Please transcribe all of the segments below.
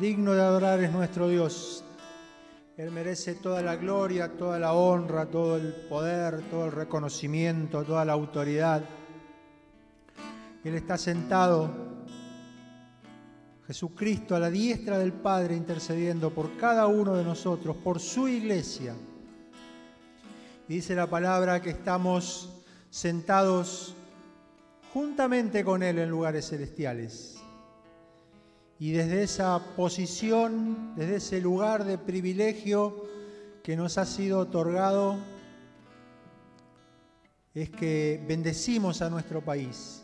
Digno de adorar es nuestro Dios. Él merece toda la gloria, toda la honra, todo el poder, todo el reconocimiento, toda la autoridad. Él está sentado, Jesucristo, a la diestra del Padre, intercediendo por cada uno de nosotros, por su iglesia. Y dice la palabra que estamos sentados juntamente con Él en lugares celestiales. Y desde esa posición, desde ese lugar de privilegio que nos ha sido otorgado, es que bendecimos a nuestro país,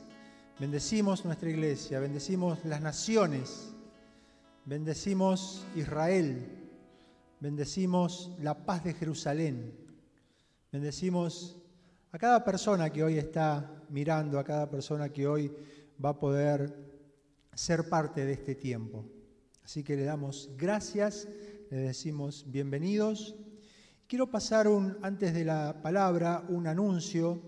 bendecimos nuestra iglesia, bendecimos las naciones, bendecimos Israel, bendecimos la paz de Jerusalén, bendecimos a cada persona que hoy está mirando, a cada persona que hoy va a poder ser parte de este tiempo. Así que le damos gracias, le decimos bienvenidos. Quiero pasar un, antes de la palabra un anuncio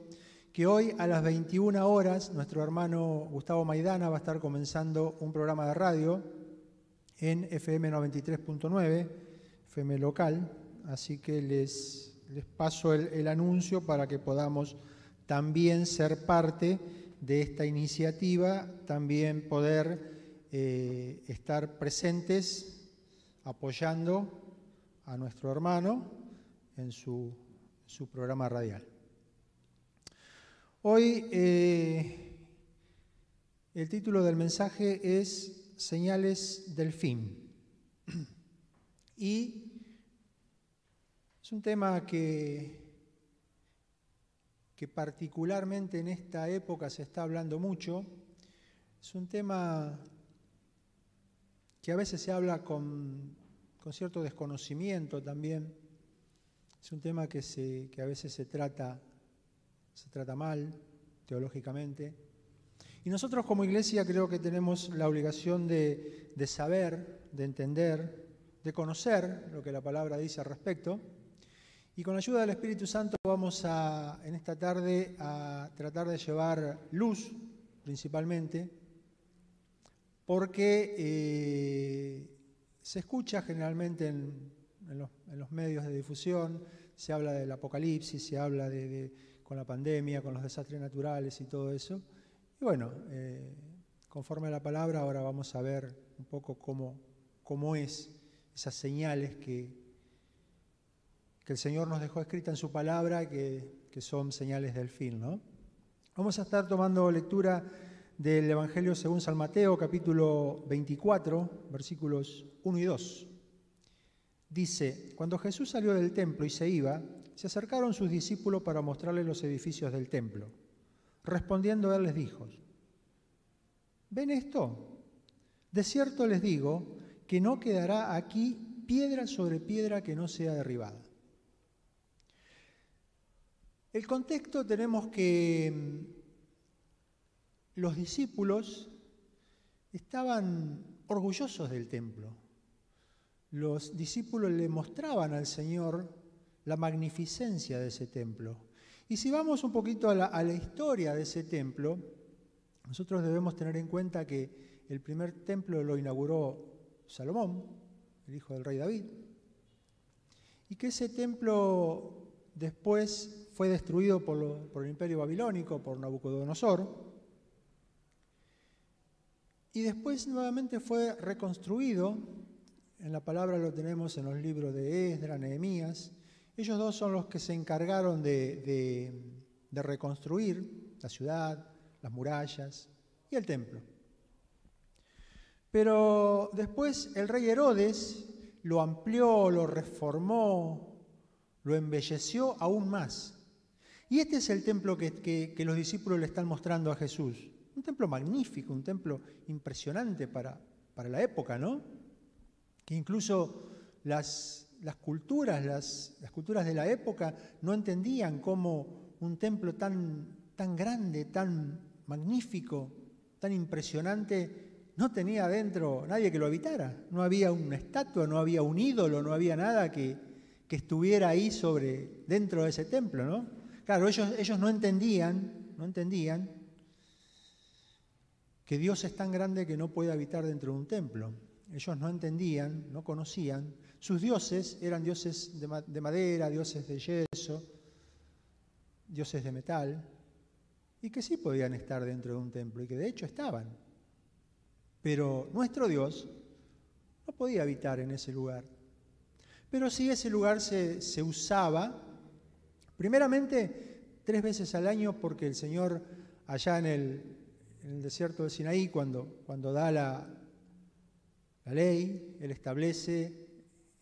que hoy a las 21 horas nuestro hermano Gustavo Maidana va a estar comenzando un programa de radio en FM 93.9, FM local, así que les, les paso el, el anuncio para que podamos también ser parte de esta iniciativa, también poder eh, estar presentes apoyando a nuestro hermano en su, su programa radial. Hoy eh, el título del mensaje es Señales del fin. Y es un tema que que particularmente en esta época se está hablando mucho, es un tema que a veces se habla con, con cierto desconocimiento también, es un tema que, se, que a veces se trata, se trata mal teológicamente. Y nosotros como iglesia creo que tenemos la obligación de, de saber, de entender, de conocer lo que la palabra dice al respecto y con la ayuda del Espíritu Santo vamos a, en esta tarde a tratar de llevar luz principalmente, porque eh, se escucha generalmente en, los, medios de difusión, se habla del apocalipsis, se habla de, con la pandemia, con los desastres naturales y todo eso. Y bueno, eh, conforme a la palabra, ahora vamos a ver un poco cómo, cómo es esas señales que, que el Señor nos dejó escrita en su palabra, que, son señales del fin. ¿no? Vamos a estar tomando lectura del Evangelio según San Mateo, capítulo 24, versículos 1 y 2. Dice, cuando Jesús salió del templo y se iba, se acercaron sus discípulos para mostrarle los edificios del templo. Respondiendo él les dijo, ¿ven esto? De cierto les digo que no quedará aquí piedra sobre piedra que no sea derribada. El contexto tenemos que mm, los discípulos estaban orgullosos del templo. Los discípulos le mostraban al Señor la magnificencia de ese templo. Y si vamos un poquito a la, historia de ese templo, nosotros debemos tener en cuenta que el primer templo lo inauguró Salomón, el hijo del rey David, y que ese templo después fue destruido por, el imperio babilónico, por Nabucodonosor, y después nuevamente fue reconstruido, en la palabra lo tenemos en los libros de Esdra, Nehemías, ellos dos son los que se encargaron de, de reconstruir la ciudad, las murallas y el templo. Pero después el rey Herodes lo amplió, lo reformó, lo embelleció aún más. Y este es el templo que, los discípulos le están mostrando a Jesús. Un templo magnífico, un templo impresionante para, para la época, ¿no? Que incluso las, las culturas, las, las, culturas de la época no entendían cómo un templo tan, tan grande, tan magnífico, tan impresionante, no tenía adentro nadie que lo habitara. No había una estatua, no había un ídolo, no había nada que, que estuviera ahí sobre, dentro de ese templo, ¿no? Claro, ellos, ellos no entendían, no entendían que Dios es tan grande que no puede habitar dentro de un templo. ellos no entendían, no conocían. Sus dioses eran dioses de, madera, dioses de yeso, dioses de metal, y que sí podían estar dentro de un templo, y que de hecho estaban. Pero nuestro Dios no podía habitar en ese lugar. Pero sí ese lugar se, usaba, primeramente tres veces al año, porque el Señor allá en el, desierto de Sinaí, cuando, cuando da la, la ley, Él establece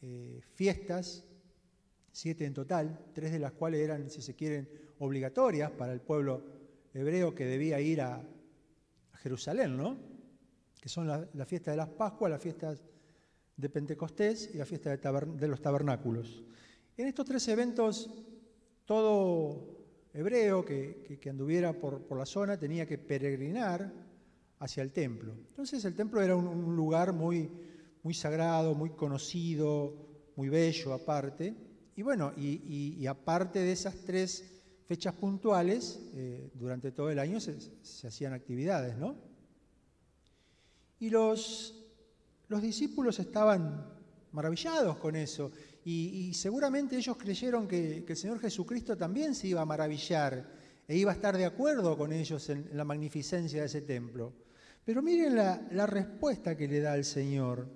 eh, fiestas, siete en total, tres de las cuales eran, si se quieren, obligatorias para el pueblo hebreo que debía ir a, Jerusalén, ¿no? Que son la, la, fiesta de las Pascuas, las fiestas de Pentecostés y la fiesta de, los tabernáculos. En estos tres eventos, todo hebreo que, anduviera por, la zona tenía que peregrinar hacia el templo. Entonces el templo era un, lugar muy, muy sagrado, muy conocido, muy bello aparte. Y bueno, y, aparte de esas tres fechas puntuales, eh, durante todo el año se, hacían actividades, ¿no? Y los discípulos estaban maravillados con eso y, seguramente ellos creyeron que, el Señor Jesucristo también se iba a maravillar e iba a estar de acuerdo con ellos en, la magnificencia de ese templo. Pero miren la, respuesta que le da el Señor.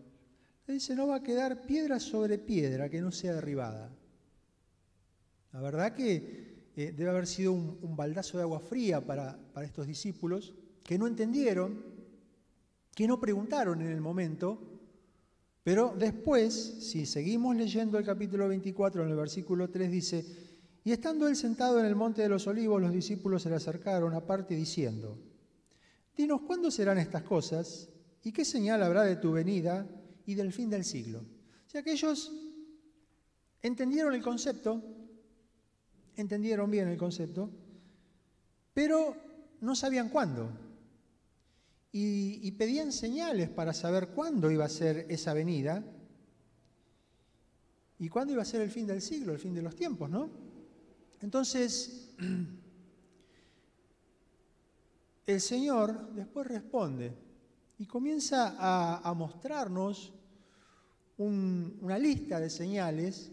Le dice, no va a quedar piedra sobre piedra que no sea derribada. La verdad que eh, debe haber sido un, baldazo de agua fría para, para estos discípulos que no entendieron que no preguntaron en el momento, pero después, si seguimos leyendo el capítulo 24, en el versículo 3 dice, y estando él sentado en el monte de los olivos, los discípulos se le acercaron aparte diciendo, dinos cuándo serán estas cosas y qué señal habrá de tu venida y del fin del siglo. O sea que ellos entendieron el concepto, entendieron bien el concepto, pero no sabían cuándo y, pedían señales para saber cuándo iba a ser esa venida y cuándo iba a ser el fin del siglo, el fin de los tiempos, ¿no? Entonces, el Señor después responde y comienza a, mostrarnos una lista de señales.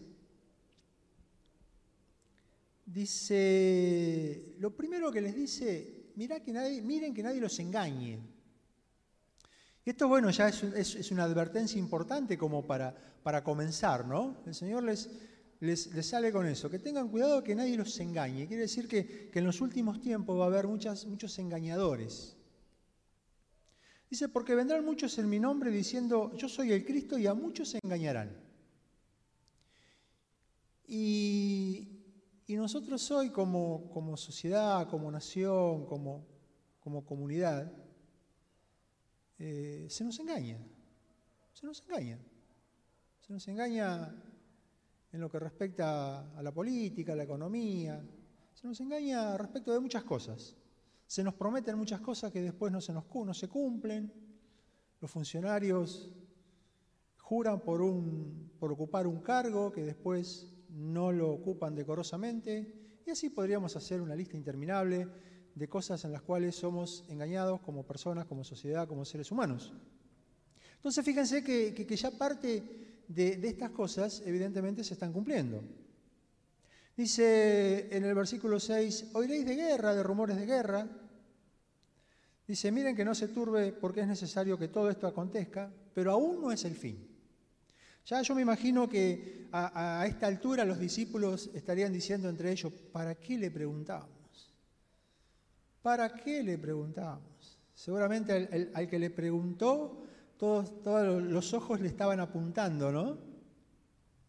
Dice, lo primero que les dice, Mira que nadie, miren que nadie los engañe. Esto, bueno, ya es, una advertencia importante como para, para comenzar, ¿no? El Señor les, les, sale con eso, que tengan cuidado que nadie los engañe. Quiere decir que, en los últimos tiempos va a haber muchas, muchos engañadores. Dice, porque vendrán muchos en mi nombre diciendo, yo soy el Cristo y a muchos se engañarán. Y, nosotros hoy como, como sociedad, como nación, como, como comunidad, eh, se nos engaña. Se nos engaña. Se nos engaña en lo que respecta a la política, a la economía. Se nos engaña respecto de muchas cosas. Se nos prometen muchas cosas que después no se, no se cumplen. Los funcionarios juran por, un, por ocupar un cargo que después no lo ocupan decorosamente. Y así podríamos hacer una lista interminable de cosas en las cuales somos engañados como personas, como sociedad, como seres humanos. Entonces fíjense que, ya parte de, de, estas cosas evidentemente se están cumpliendo. Dice en el versículo 6, oiréis de guerra, de rumores de guerra. Dice, miren que no se turbe porque es necesario que todo esto acontezca, pero aún no es el fin. Ya yo me imagino que a, a esta altura los discípulos estarían diciendo entre ellos, ¿para qué le preguntamos? ¿Para qué le preguntábamos? Seguramente al, que le preguntó, todos, los ojos le estaban apuntando, ¿no?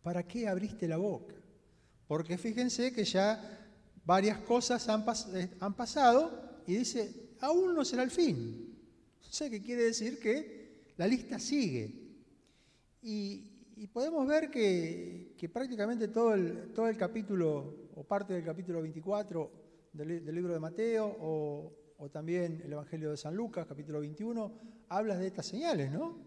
¿Para qué abriste la boca? Porque fíjense que ya varias cosas han, eh, han pasado y dice, aún no será el fin. O sea, que quiere decir que la lista sigue. Y, podemos ver que, prácticamente todo el, todo el capítulo, o parte del capítulo 24, del, libro de Mateo o, también el Evangelio de San Lucas, capítulo 21, habla de estas señales, ¿no?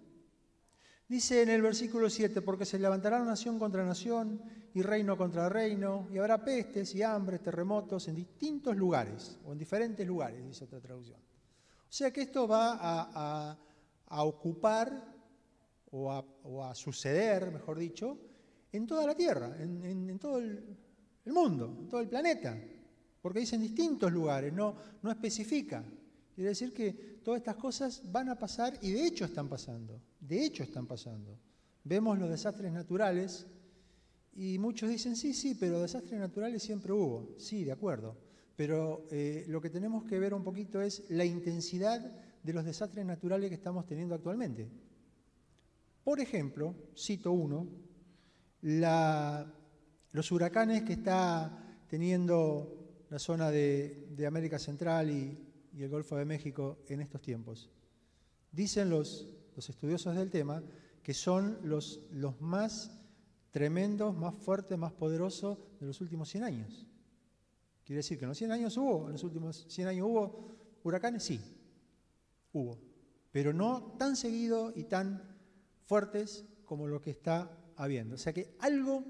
Dice en el versículo 7, porque se levantará nación contra nación y reino contra reino, y habrá pestes y hambres, terremotos en distintos lugares, o en diferentes lugares, dice otra traducción. O sea que esto va a, ocupar o a, suceder, mejor dicho, en toda la Tierra, en, todo el, mundo, en todo el planeta. Porque dice en distintos lugares, no, no especifica. Quiere decir que todas estas cosas van a pasar y de hecho están pasando. De hecho están pasando. Vemos los desastres naturales y muchos dicen, sí, sí, pero desastres naturales siempre hubo. Sí, de acuerdo. Pero eh, lo que tenemos que ver un poquito es la intensidad de los desastres naturales que estamos teniendo actualmente. Por ejemplo, cito uno, los huracanes que está teniendo la zona de, América Central y, el Golfo de México en estos tiempos. Dicen los, estudiosos del tema que son los, los más tremendos, más fuertes, más poderosos de los últimos 100 años. Quiere decir que en los 100 años hubo, en los últimos 100 años hubo huracanes, sí, hubo, pero no tan seguido y tan fuertes como lo que está habiendo. O sea que algo,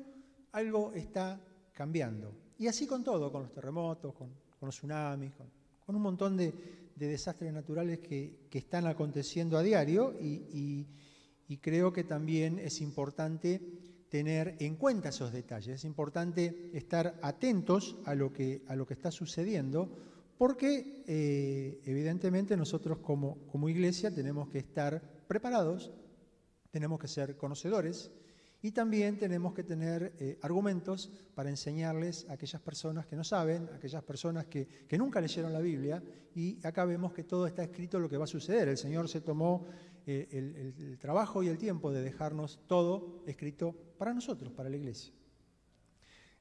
algo está cambiando. Y así con todo, con los terremotos, con, los tsunamis, con, un montón de, desastres naturales que, están aconteciendo a diario y, creo que también es importante tener en cuenta esos detalles. Es importante estar atentos a lo que, a lo que está sucediendo, porque eh, evidentemente nosotros como, como iglesia tenemos que estar preparados, tenemos que ser conocedores y también tenemos que tener eh, argumentos para enseñarles a aquellas personas que no saben, a aquellas personas que, nunca leyeron la Biblia, y acá vemos que todo está escrito lo que va a suceder. El Señor se tomó eh, el, trabajo y el tiempo de dejarnos todo escrito para nosotros, para la iglesia.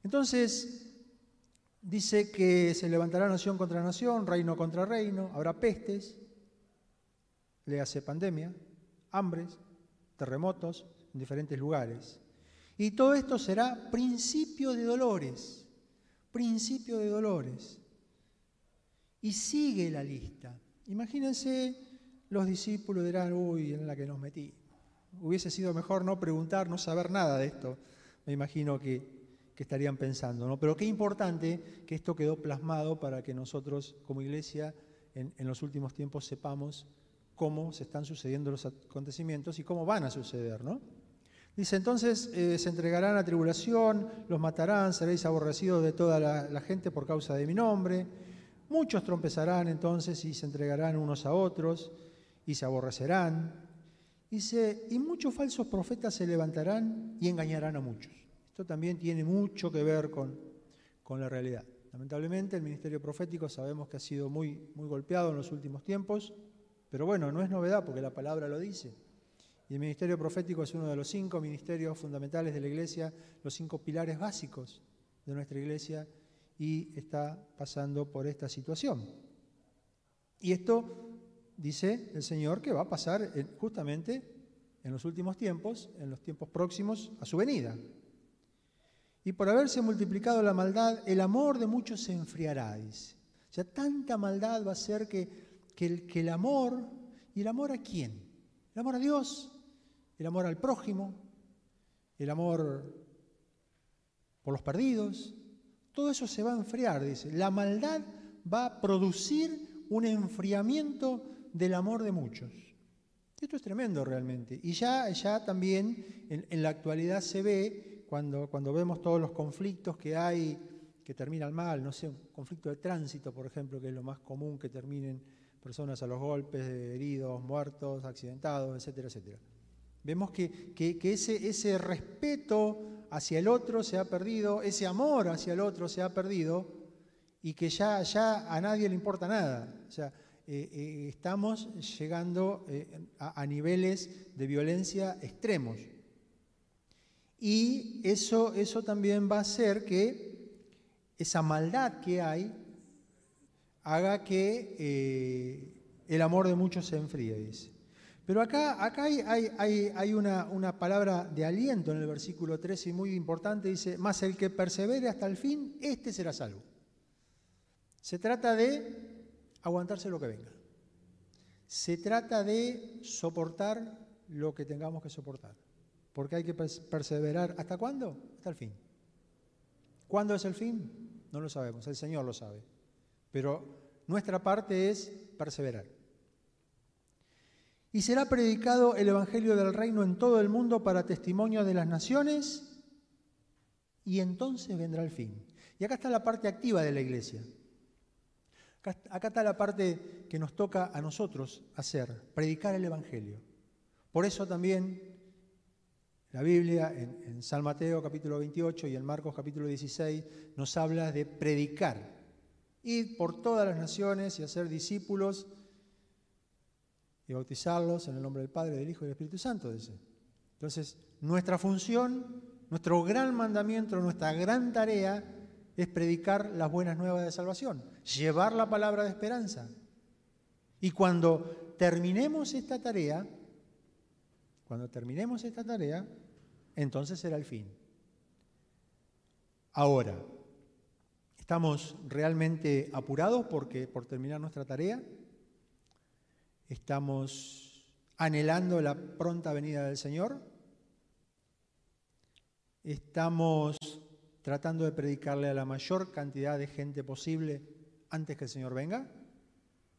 Entonces, dice que se levantará nación contra nación, reino contra reino, habrá pestes, le hace pandemia, hambres, terremotos en diferentes lugares. Y todo esto será principio de dolores, principio de dolores. Y sigue la lista. Imagínense los discípulos dirán, uy, en la que nos metí. Hubiese sido mejor no preguntar, no saber nada de esto, me imagino que, estarían pensando. ¿no? Pero qué importante que esto quedó plasmado para que nosotros como iglesia en, los últimos tiempos sepamos cómo se están sucediendo los acontecimientos y cómo van a suceder. ¿no? Dice, entonces eh, se entregarán a tribulación, los matarán, seréis aborrecidos de toda la, gente por causa de mi nombre. Muchos trompezarán entonces y se entregarán unos a otros y se aborrecerán. Dice, y muchos falsos profetas se levantarán y engañarán a muchos. Esto también tiene mucho que ver con, con la realidad. Lamentablemente el ministerio profético sabemos que ha sido muy, muy golpeado en los últimos tiempos, pero bueno, no es novedad porque la palabra lo dice. Y el ministerio profético es uno de los cinco ministerios fundamentales de la iglesia, los cinco pilares básicos de nuestra iglesia, y está pasando por esta situación. Y esto dice el Señor que va a pasar justamente en los últimos tiempos, en los tiempos próximos a su venida. Y por haberse multiplicado la maldad, el amor de muchos se enfriará, dice. O sea, tanta maldad va a ser que, que, el, que el amor, ¿y el amor a quién? El amor a Dios, el amor al prójimo, el amor por los perdidos, todo eso se va a enfriar, dice. La maldad va a producir un enfriamiento del amor de muchos. Esto es tremendo realmente. Y ya, ya también en, la actualidad se ve, cuando, cuando vemos todos los conflictos que hay, que terminan mal, no sé, un conflicto de tránsito, por ejemplo, que es lo más común, que terminen personas a los golpes, heridos, muertos, accidentados, etcétera, etcétera. Vemos que, que, ese, ese respeto hacia el otro se ha perdido, ese amor hacia el otro se ha perdido y que ya, ya a nadie le importa nada. O sea, eh, eh, estamos llegando eh, a, niveles de violencia extremos. Y eso, eso también va a hacer que esa maldad que hay haga que el amor de muchos se enfríe, dice. Pero acá, acá hay, hay, hay una, una, palabra de aliento en el versículo 13 y muy importante, dice, más el que persevere hasta el fin, este será salvo. Se trata de aguantarse lo que venga. Se trata de soportar lo que tengamos que soportar, porque hay que perseverar. ¿Hasta cuándo? Hasta el fin. ¿Cuándo es el fin? No lo sabemos, el Señor lo sabe. Pero nuestra parte es perseverar. Y será predicado el Evangelio del Reino en todo el mundo para testimonio de las naciones, y entonces vendrá el fin. Y acá está la parte activa de la iglesia. Acá, está la parte que nos toca a nosotros hacer, predicar el Evangelio. Por eso también la Biblia en, en, San Mateo capítulo 28 y en Marcos capítulo 16 nos habla de predicar, ir por todas las naciones y hacer discípulos y bautizarlos en el nombre del Padre, del Hijo y del Espíritu Santo. Dice. Entonces, nuestra función, nuestro gran mandamiento, nuestra gran tarea es predicar las buenas nuevas de salvación, llevar la palabra de esperanza. Y cuando terminemos esta tarea, cuando terminemos esta tarea, entonces será el fin. Ahora, ¿estamos realmente apurados porque, por terminar nuestra tarea? ¿Estamos anhelando la pronta venida del Señor? ¿Estamos tratando de predicarle a la mayor cantidad de gente posible antes que el Señor venga?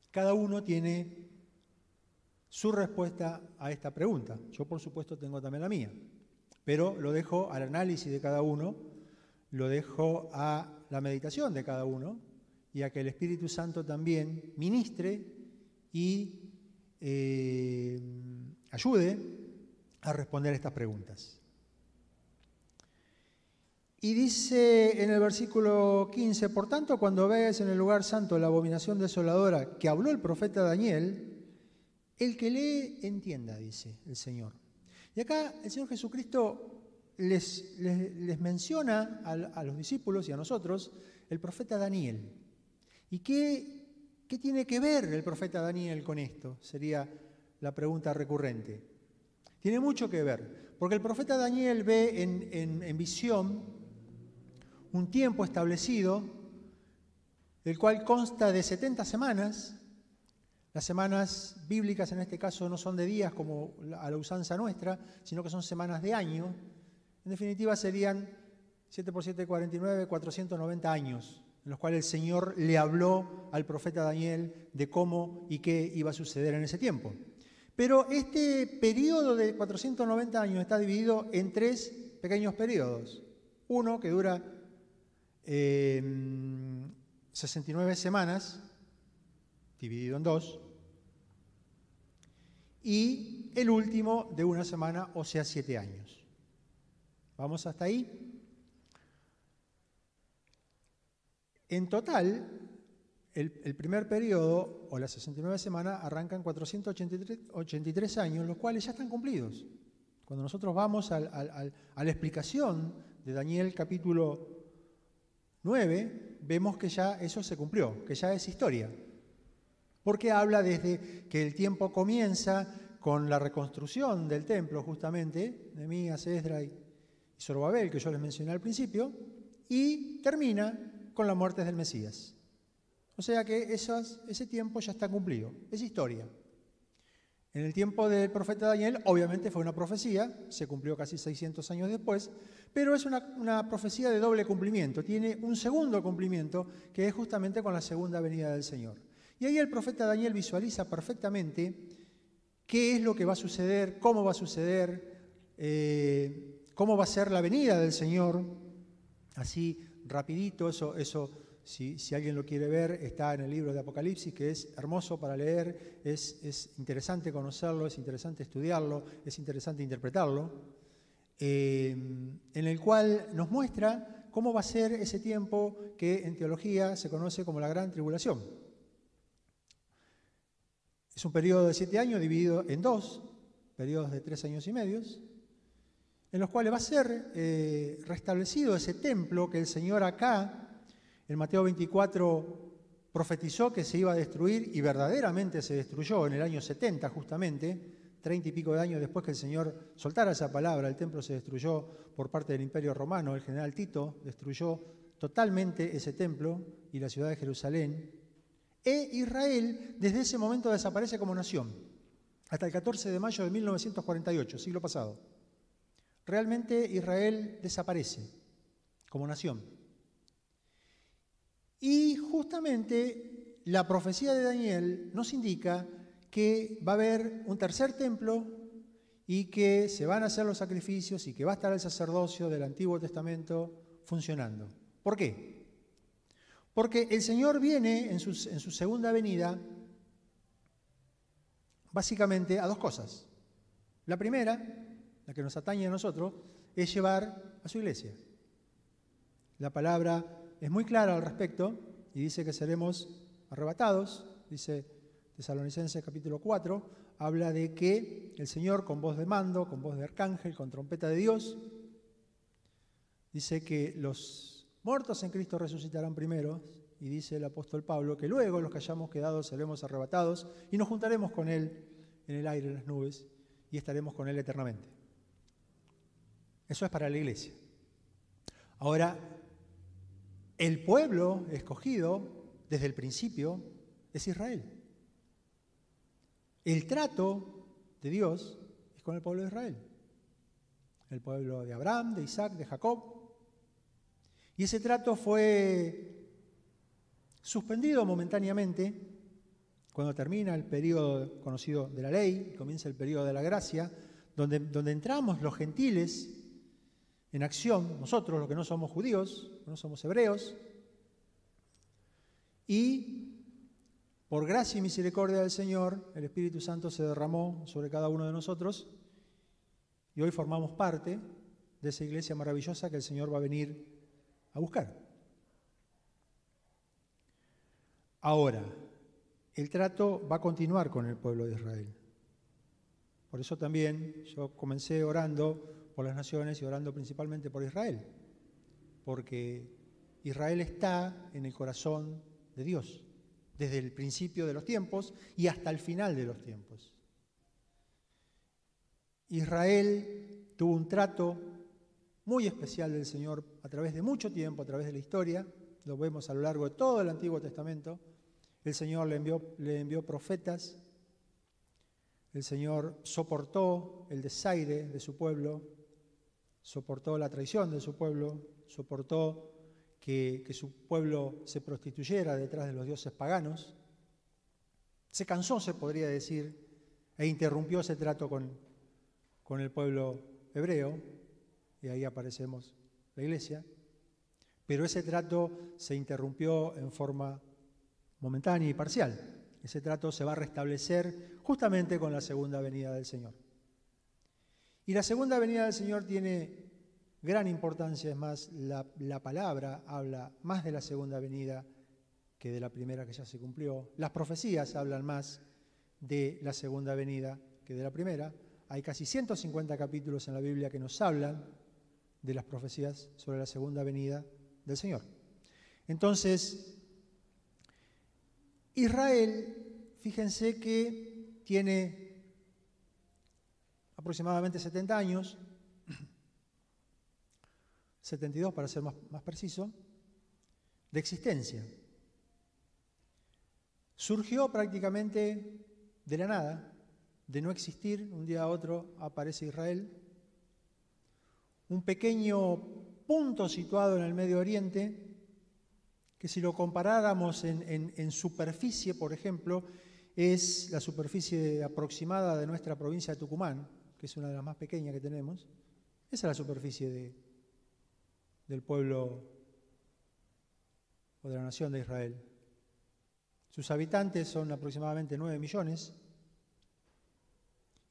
Cada uno tiene su respuesta a esta pregunta. Yo por supuesto tengo también la mía, pero lo dejo al análisis de cada uno, lo dejo a la meditación de cada uno y a que el Espíritu Santo también ministre y eh, ayude a responder estas preguntas. Y dice en el versículo 15, por tanto, cuando veas en el lugar santo la abominación desoladora que habló el profeta Daniel, el que lee entienda, dice el Señor. Y acá el Señor Jesucristo les, les, menciona a, los discípulos y a nosotros el profeta Daniel. ¿Y qué, qué tiene que ver el profeta Daniel con esto? Sería la pregunta recurrente. Tiene mucho que ver, porque el profeta Daniel ve en, en visión un tiempo establecido, el cual consta de 70 semanas. Las semanas bíblicas en este caso no son de días como a la usanza nuestra, sino que son semanas de año. En definitiva serían 7 por 7, 49, 490 años, en los cuales el Señor le habló al profeta Daniel de cómo y qué iba a suceder en ese tiempo. Pero este periodo de 490 años está dividido en tres pequeños periodos. Uno que dura 69 semanas, dividido en dos, y el último de una semana, o sea, siete años. ¿Vamos hasta ahí? En total, el, primer periodo, o las 69 semanas, arrancan 483 años, los cuales ya están cumplidos. Cuando nosotros vamos a la explicación de Daniel capítulo 9, vemos que ya eso se cumplió, que ya es historia. Porque habla desde que el tiempo comienza con la reconstrucción del templo, justamente, de Mías, Esdra y Zorobabel, que yo les mencioné al principio, y termina con la muerte del Mesías. O sea que ese tiempo ya está cumplido, es historia. En el tiempo del profeta Daniel, obviamente fue una profecía, se cumplió casi 600 años después, pero es una, profecía de doble cumplimiento. Tiene un segundo cumplimiento que es justamente con la segunda venida del Señor. Y ahí el profeta Daniel visualiza perfectamente qué es lo que va a suceder, cómo va a suceder, eh, cómo va a ser la venida del Señor. Así, rapidito, eso, eso si, alguien lo quiere ver, está en el libro de Apocalipsis, que es hermoso para leer, es, es interesante conocerlo, es interesante estudiarlo, es interesante interpretarlo. Eh, en el cual nos muestra cómo va a ser ese tiempo que en teología se conoce como la gran tribulación. Es un periodo de siete años dividido en dos, periodos de tres años y medios, en los cuales va a ser eh, restablecido ese templo que el Señor acá, en Mateo 24, profetizó que se iba a destruir y verdaderamente se destruyó en el año 70 justamente, treinta y pico de años después que el Señor soltara esa palabra, el templo se destruyó por parte del Imperio Romano, el general Tito destruyó totalmente ese templo y la ciudad de Jerusalén, e Israel desde ese momento desaparece como nación, hasta el 14 de mayo de 1948, siglo pasado. Realmente Israel desaparece como nación. Y justamente la profecía de Daniel nos indica que va a haber un tercer templo y que se van a hacer los sacrificios y que va a estar el sacerdocio del Antiguo Testamento funcionando. ¿Por qué? Porque el Señor viene en su, segunda venida básicamente a dos cosas. La primera, la que nos atañe a nosotros, es llevar a su iglesia. La palabra es muy clara al respecto y dice que seremos arrebatados, dice Tesalonicenses capítulo 4, habla de que el Señor con voz de mando, con voz de arcángel, con trompeta de Dios, dice que los muertos en Cristo resucitarán primero y dice el apóstol Pablo que luego los que hayamos quedado seremos arrebatados y nos juntaremos con Él en el aire, en las nubes, y estaremos con Él eternamente. Eso es para la iglesia. Ahora, el pueblo escogido desde el principio es Israel. El trato de Dios es con el pueblo de Israel. El pueblo de Abraham, de Isaac, de Jacob. Y ese trato fue suspendido momentáneamente cuando termina el periodo conocido de la ley, comienza el periodo de la gracia, donde, donde entramos los gentiles en acción, nosotros los que no somos judíos, no somos hebreos, y por gracia y misericordia del Señor, el Espíritu Santo se derramó sobre cada uno de nosotros y hoy formamos parte de esa iglesia maravillosa que el Señor va a venir a buscar. Ahora, el trato va a continuar con el pueblo de Israel. Por eso también yo comencé orando por las naciones y orando principalmente por Israel, porque Israel está en el corazón de Dios desde el principio de los tiempos y hasta el final de los tiempos. Israel tuvo un trato muy especial del Señor a través de mucho tiempo, a través de la historia, lo vemos a lo largo de todo el Antiguo Testamento. El Señor le envió, le envió profetas, el Señor soportó el desaire de su pueblo, soportó la traición de su pueblo, soportó que, su pueblo se prostituyera detrás de los dioses paganos. Se cansó, se podría decir, e interrumpió ese trato con, con el pueblo hebreo, y ahí aparecemos la iglesia, pero ese trato se interrumpió en forma momentánea y parcial. Ese trato se va a restablecer justamente con la segunda venida del Señor. Y la segunda venida del Señor tiene gran importancia, es más, la, palabra habla más de la segunda venida que de la primera que ya se cumplió. Las profecías hablan más de la segunda venida que de la primera. Hay casi 150 capítulos en la Biblia que nos hablan de las profecías sobre la segunda venida del Señor. Entonces, Israel, fíjense que tiene aproximadamente 70 años, 72 para ser más, preciso, de existencia. Surgió prácticamente de la nada, de no existir, un día a otro aparece Israel, un pequeño punto situado en el Medio Oriente, que si lo comparáramos en, en, superficie, por ejemplo, es la superficie aproximada de nuestra provincia de Tucumán, que es una de las más pequeñas que tenemos. Esa es la superficie de, del pueblo o de la nación de Israel. Sus habitantes son aproximadamente 9 millones.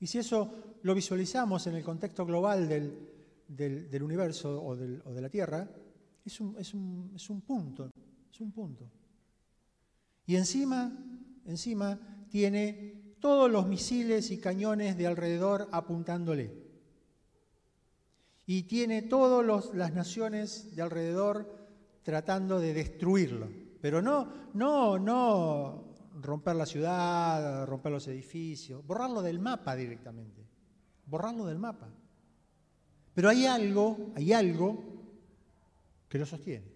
Y si eso lo visualizamos en el contexto global del, universo o, de la Tierra, es un, es, un, es un, punto, es un punto. Y encima, encima tiene todos los misiles y cañones de alrededor apuntándole y tiene todas las naciones de alrededor tratando de destruirlo. Pero no, no, no romper la ciudad, romper los edificios, borrarlo del mapa directamente, borrarlo del mapa. Pero hay algo, hay algo que lo sostiene.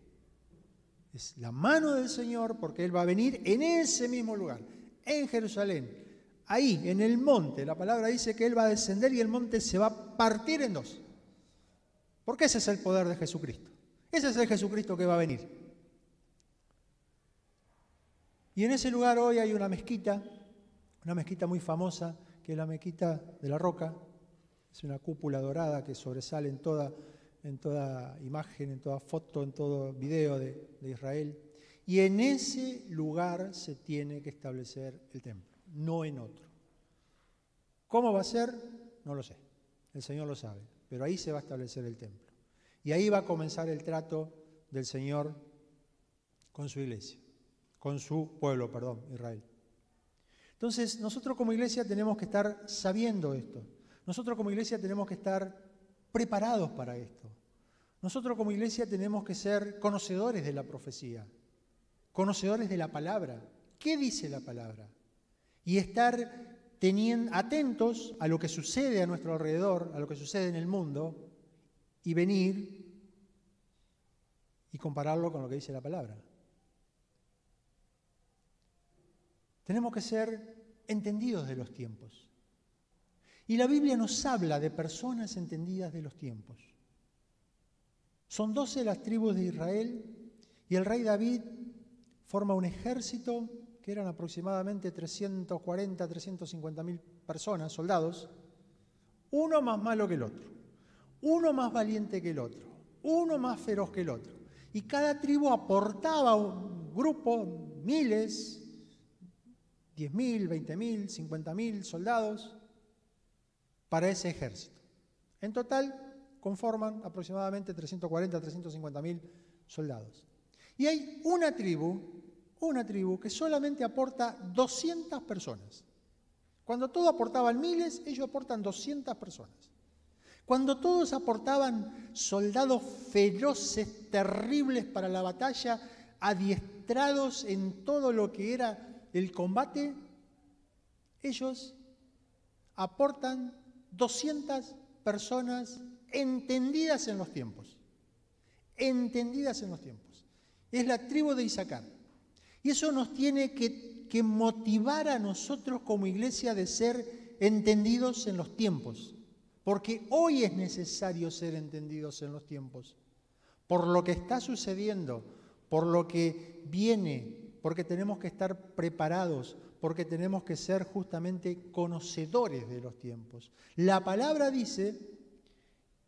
Es la mano del Señor porque Él va a venir en ese mismo lugar, en Jerusalén, ahí, en el monte. La palabra dice que Él va a descender y el monte se va a partir en dos. Porque ese es el poder de Jesucristo. Ese es el Jesucristo que va a venir. Y en ese lugar hoy hay una mezquita, una mezquita muy famosa, que es la mezquita de la Roca, es una cúpula dorada que sobresale en toda, en toda imagen, en toda foto, en todo video de, de Israel. Y en ese lugar se tiene que establecer el templo, no en otro. ¿Cómo va a ser? No lo sé. El Señor lo sabe. Pero ahí se va a establecer el templo. Y ahí va a comenzar el trato del Señor con su iglesia, con su pueblo, perdón, Israel. Entonces, nosotros como iglesia tenemos que estar sabiendo esto. Nosotros como iglesia tenemos que estar preparados para esto. Nosotros como iglesia tenemos que ser conocedores de la profecía, conocedores de la palabra. ¿Qué dice la palabra? Y estar teniendo, atentos a lo que sucede a nuestro alrededor, a lo que sucede en el mundo, y venir y compararlo con lo que dice la palabra. Tenemos que ser entendidos de los tiempos. Y la Biblia nos habla de personas entendidas de los tiempos. Son doce las tribus de Israel y el rey David forma un ejército que eran aproximadamente 340, 350 mil personas, soldados, uno más malo que el otro, uno más valiente que el otro, uno más feroz que el otro. Y cada tribu aportaba un grupo, miles, 10.000, 20.000, 50.000 soldados para ese ejército. En total conforman aproximadamente 340, 350.000 soldados. Y hay una tribu, una tribu que solamente aporta 200 personas. Cuando todos aportaban miles, ellos aportan 200 personas. Cuando todos aportaban soldados feroces, terribles para la batalla, adiestrados en todo lo que era el combate, ellos aportan 200 personas entendidas en los tiempos. Entendidas en los tiempos. Es la tribu de Isaacar. Y eso nos tiene que, motivar a nosotros como iglesia de ser entendidos en los tiempos. Porque hoy es necesario ser entendidos en los tiempos. Por lo que está sucediendo, por lo que viene, porque tenemos que estar preparados, porque tenemos que ser justamente conocedores de los tiempos. La palabra dice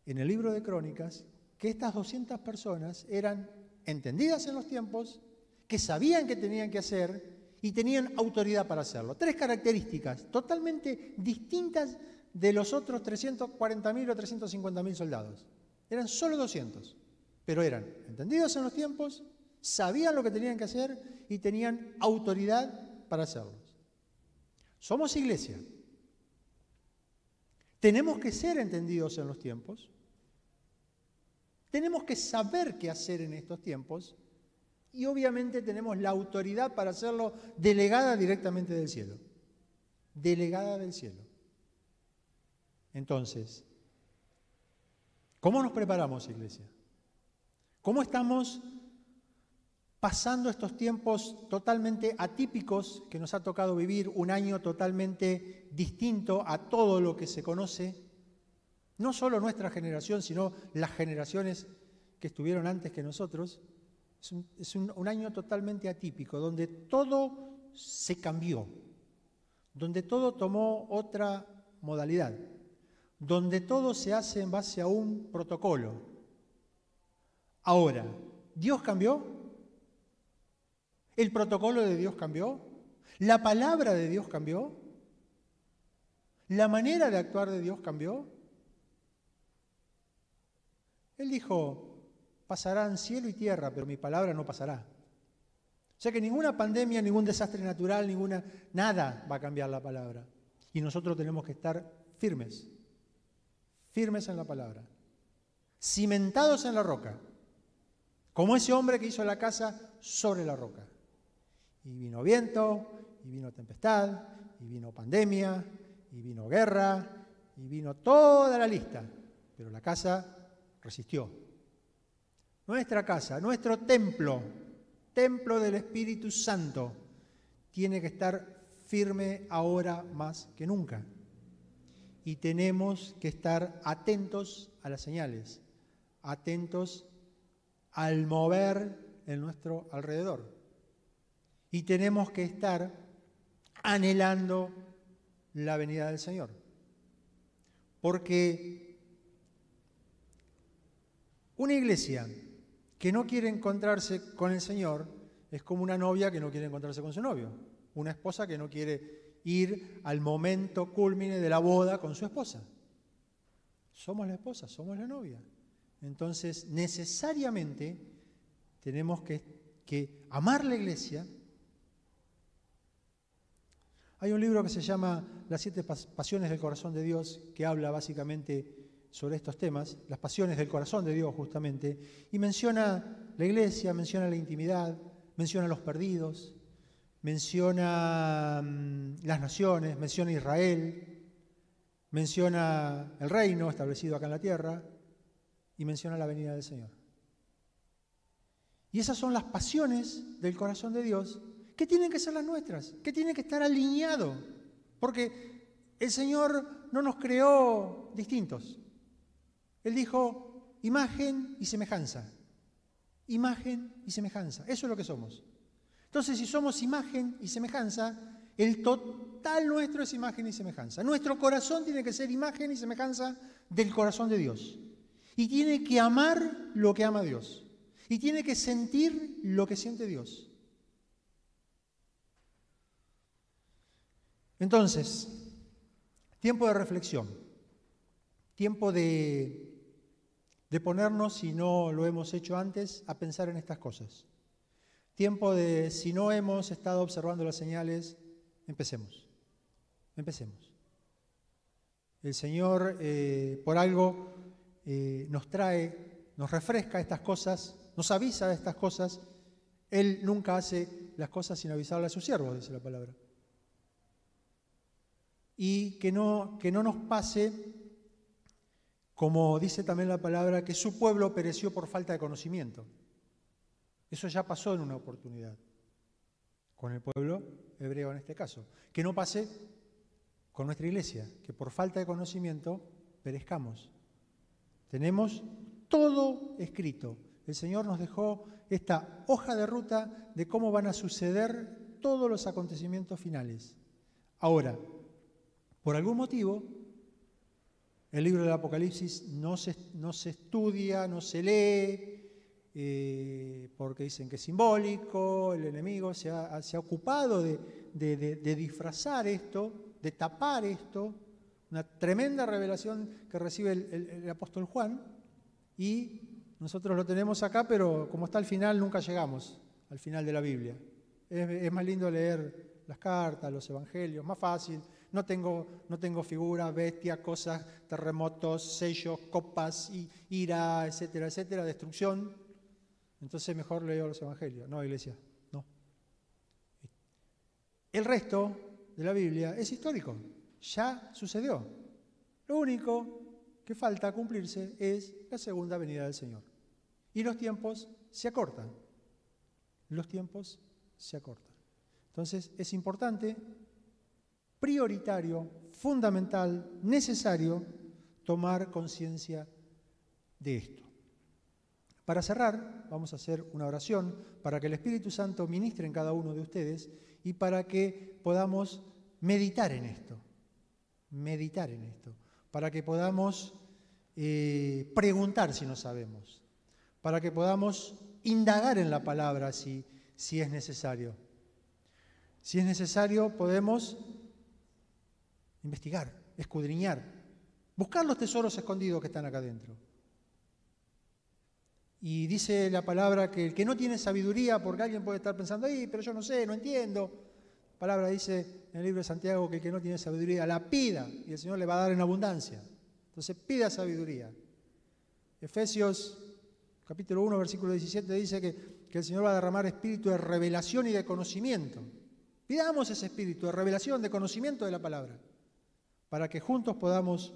en el libro de Crónicas que estas 200 personas eran entendidas en los tiempos, que sabían qué tenían que hacer y tenían autoridad para hacerlo. Tres características totalmente distintas de los otros 340.000 o 350.000 soldados. Eran solo 200, pero eran entendidos en los tiempos, sabían lo que tenían que hacer y tenían autoridad para hacerlos. Somos iglesia. Tenemos que ser entendidos en los tiempos. Tenemos que saber qué hacer en estos tiempos y obviamente tenemos la autoridad para hacerlo delegada directamente del cielo. Delegada del cielo. Entonces, ¿cómo nos preparamos, iglesia? ¿Cómo estamos pasando estos tiempos totalmente atípicos que nos ha tocado vivir, un año totalmente distinto a todo lo que se conoce, no solo nuestra generación, sino las generaciones que estuvieron antes que nosotros, es un, un año totalmente atípico, donde todo se cambió, donde todo tomó otra modalidad, donde todo se hace en base a un protocolo. Ahora, ¿Dios cambió? ¿El protocolo de Dios cambió? ¿La palabra de Dios cambió? ¿La manera de actuar de Dios cambió? Él dijo, pasarán cielo y tierra, pero mi palabra no pasará. O sea que ninguna pandemia, ningún desastre natural, ninguna, nada va a cambiar la palabra. Y nosotros tenemos que estar firmes, firmes en la palabra, cimentados en la roca, como ese hombre que hizo la casa sobre la roca. Y vino viento, y vino tempestad, y vino pandemia, y vino guerra, y vino toda la lista. Pero la casa resistió. Nuestra casa, nuestro templo, templo del Espíritu Santo, tiene que estar firme ahora más que nunca. Y tenemos que estar atentos a las señales, atentos al mover en nuestro alrededor. Y tenemos que estar anhelando la venida del Señor. Porque una iglesia que no quiere encontrarse con el Señor es como una novia que no quiere encontrarse con su novio, una esposa que no quiere ir al momento culmine de la boda con su esposa. Somos la esposa, somos la novia. Entonces, necesariamente tenemos que, que amar la iglesia. Hay un libro que se llama Las siete pasiones del corazón de Dios, que habla básicamente sobre estos temas, las pasiones del corazón de Dios justamente, y menciona la iglesia, menciona la intimidad, menciona los perdidos, menciona mm, las naciones, menciona Israel, menciona el reino establecido acá en la tierra y menciona la venida del Señor. Y esas son las pasiones del corazón de Dios que tienen que ser las nuestras, que tienen que estar alineados, porque el Señor no nos creó distintos. Él dijo imagen y semejanza. Imagen y semejanza. Eso es lo que somos. Entonces, si somos imagen y semejanza, el total nuestro es imagen y semejanza. Nuestro corazón tiene que ser imagen y semejanza del corazón de Dios. Y tiene que amar lo que ama Dios. Y tiene que sentir lo que siente Dios. Entonces, tiempo de reflexión, tiempo de de ponernos, si no lo hemos hecho antes, a pensar en estas cosas. Tiempo de, si no hemos estado observando las señales, empecemos. Empecemos. El Señor, eh, por algo, eh, nos trae, nos refresca estas cosas, nos avisa de estas cosas. Él nunca hace las cosas sin avisarle a su siervo, dice la palabra. Y que no, que no nos pase como dice también la palabra, que su pueblo pereció por falta de conocimiento. Eso ya pasó en una oportunidad, con el pueblo hebreo en este caso. Que no pase con nuestra iglesia, que por falta de conocimiento perezcamos. Tenemos todo escrito. El Señor nos dejó esta hoja de ruta de cómo van a suceder todos los acontecimientos finales. Ahora, por algún motivo, el libro del Apocalipsis no se, no se estudia, no se lee, eh, porque dicen que es simbólico, el enemigo se ha, ocupado de, disfrazar esto, de tapar esto, una tremenda revelación que recibe el, apóstol Juan, y nosotros lo tenemos acá, pero como está al final, nunca llegamos al final de la Biblia. es más lindo leer las cartas, los evangelios, más fácil no tengo, no tengo figuras, bestias, cosas, terremotos, sellos, copas, ira, etcétera, etcétera, destrucción. Entonces mejor leo los evangelios. No, iglesia, no. El resto de la Biblia es histórico, ya sucedió. Lo único que falta cumplirse es la segunda venida del Señor. Y los tiempos se acortan. Los tiempos se acortan. Entonces es importante prioritario, fundamental, necesario tomar conciencia de esto. Para cerrar, vamos a hacer una oración para que el Espíritu Santo ministre en cada uno de ustedes y para que podamos meditar en esto, meditar en esto, para que podamos eh, preguntar si no sabemos, para que podamos indagar en la palabra si, si es necesario. Si es necesario, podemos investigar, escudriñar, buscar los tesoros escondidos que están acá adentro. Y dice la palabra que el que no tiene sabiduría, porque alguien puede estar pensando, ¡ay, pero yo no sé, no entiendo! La palabra dice en el libro de Santiago que el que no tiene sabiduría la pida y el Señor le va a dar en abundancia. Entonces pida sabiduría. Efesios capítulo 1, versículo 17 dice que, que el Señor va a derramar espíritu de revelación y de conocimiento. Pidamos ese espíritu de revelación, de conocimiento de la palabra para que juntos podamos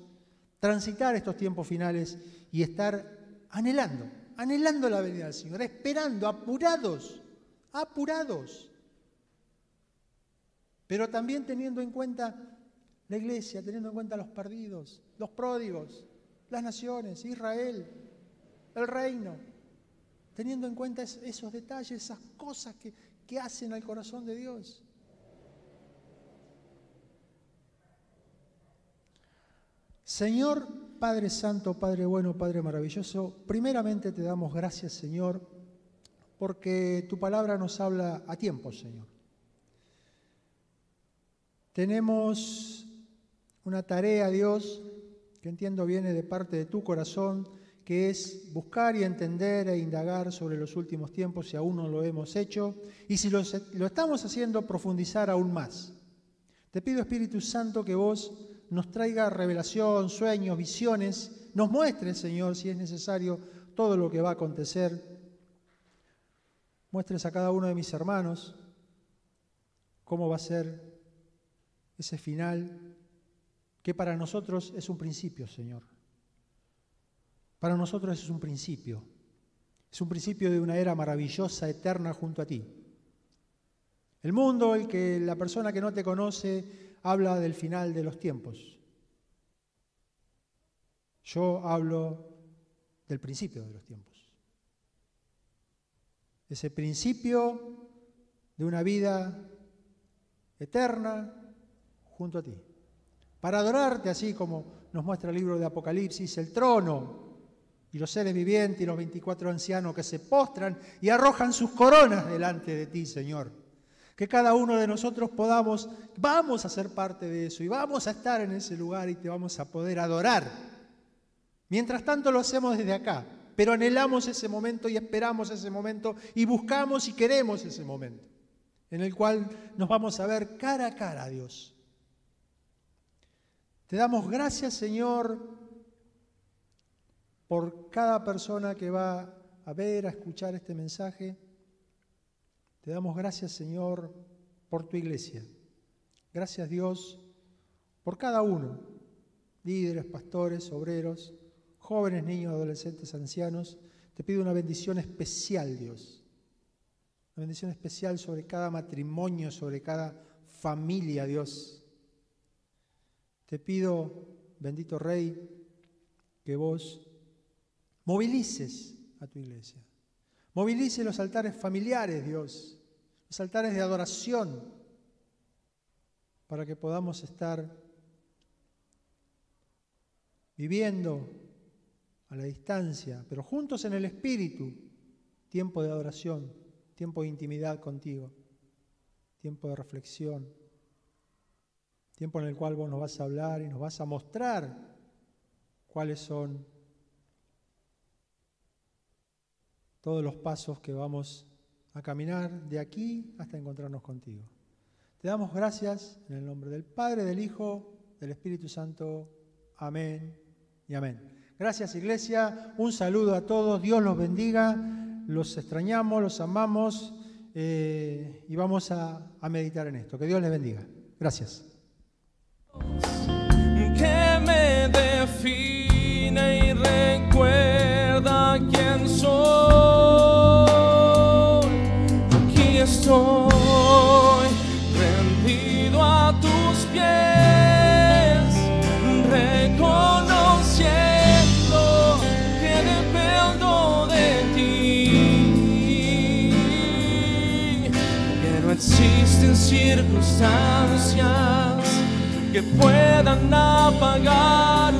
transitar estos tiempos finales y estar anhelando, anhelando la venida del Señor, esperando, apurados, apurados. Pero también teniendo en cuenta la iglesia, teniendo en cuenta los perdidos, los pródigos, las naciones, Israel, el reino, teniendo en cuenta esos detalles, esas cosas que, que hacen al corazón de Dios. Señor, Padre Santo, Padre bueno, Padre maravilloso, primeramente te damos gracias, Señor, porque tu palabra nos habla a tiempo, Señor. Tenemos una tarea, Dios, que entiendo viene de parte de tu corazón, que es buscar y entender e indagar sobre los últimos tiempos si aún no lo hemos hecho, y si lo, lo estamos haciendo, profundizar aún más. Te pido, Espíritu Santo, que vos nos traiga revelación, sueños, visiones, nos muestre, Señor, si es necesario, todo lo que va a acontecer. Muestres a cada uno de mis hermanos cómo va a ser ese final, que para nosotros es un principio, Señor. Para nosotros es un principio. Es un principio de una era maravillosa, eterna junto a ti. El mundo, el que la persona que no te conoce, habla del final de los tiempos. Yo hablo del principio de los tiempos. Ese principio de una vida eterna junto a ti. Para adorarte, así como nos muestra el libro de Apocalipsis, el trono y los seres vivientes y los 24 ancianos que se postran y arrojan sus coronas delante de ti, Señor. Que cada uno de nosotros podamos, vamos a ser parte de eso y vamos a estar en ese lugar y te vamos a poder adorar. Mientras tanto lo hacemos desde acá, pero anhelamos ese momento y esperamos ese momento y buscamos y queremos ese momento, en el cual nos vamos a ver cara a cara a Dios. Te damos gracias, Señor, por cada persona que va a ver, a escuchar este mensaje. Te damos gracias, Señor, por tu iglesia. Gracias, Dios, por cada uno, líderes, pastores, obreros, jóvenes, niños, adolescentes, ancianos. Te pido una bendición especial, Dios. Una bendición especial sobre cada matrimonio, sobre cada familia, Dios. Te pido, bendito Rey, que vos movilices a tu iglesia. Movilice los altares familiares, Dios, los altares de adoración, para que podamos estar viviendo a la distancia, pero juntos en el Espíritu, tiempo de adoración, tiempo de intimidad contigo, tiempo de reflexión, tiempo en el cual vos nos vas a hablar y nos vas a mostrar cuáles son todos los pasos que vamos a caminar de aquí hasta encontrarnos contigo. Te damos gracias en el nombre del Padre, del Hijo, del Espíritu Santo. Amén y amén. Gracias Iglesia, un saludo a todos, Dios los bendiga, los extrañamos, los amamos eh, y vamos a, a meditar en esto. Que Dios les bendiga. Gracias. que me define y recuerda quién soy. Estoy rendido a tus pies, reconociendo que dependo de ti, que no existen circunstancias que puedan apagar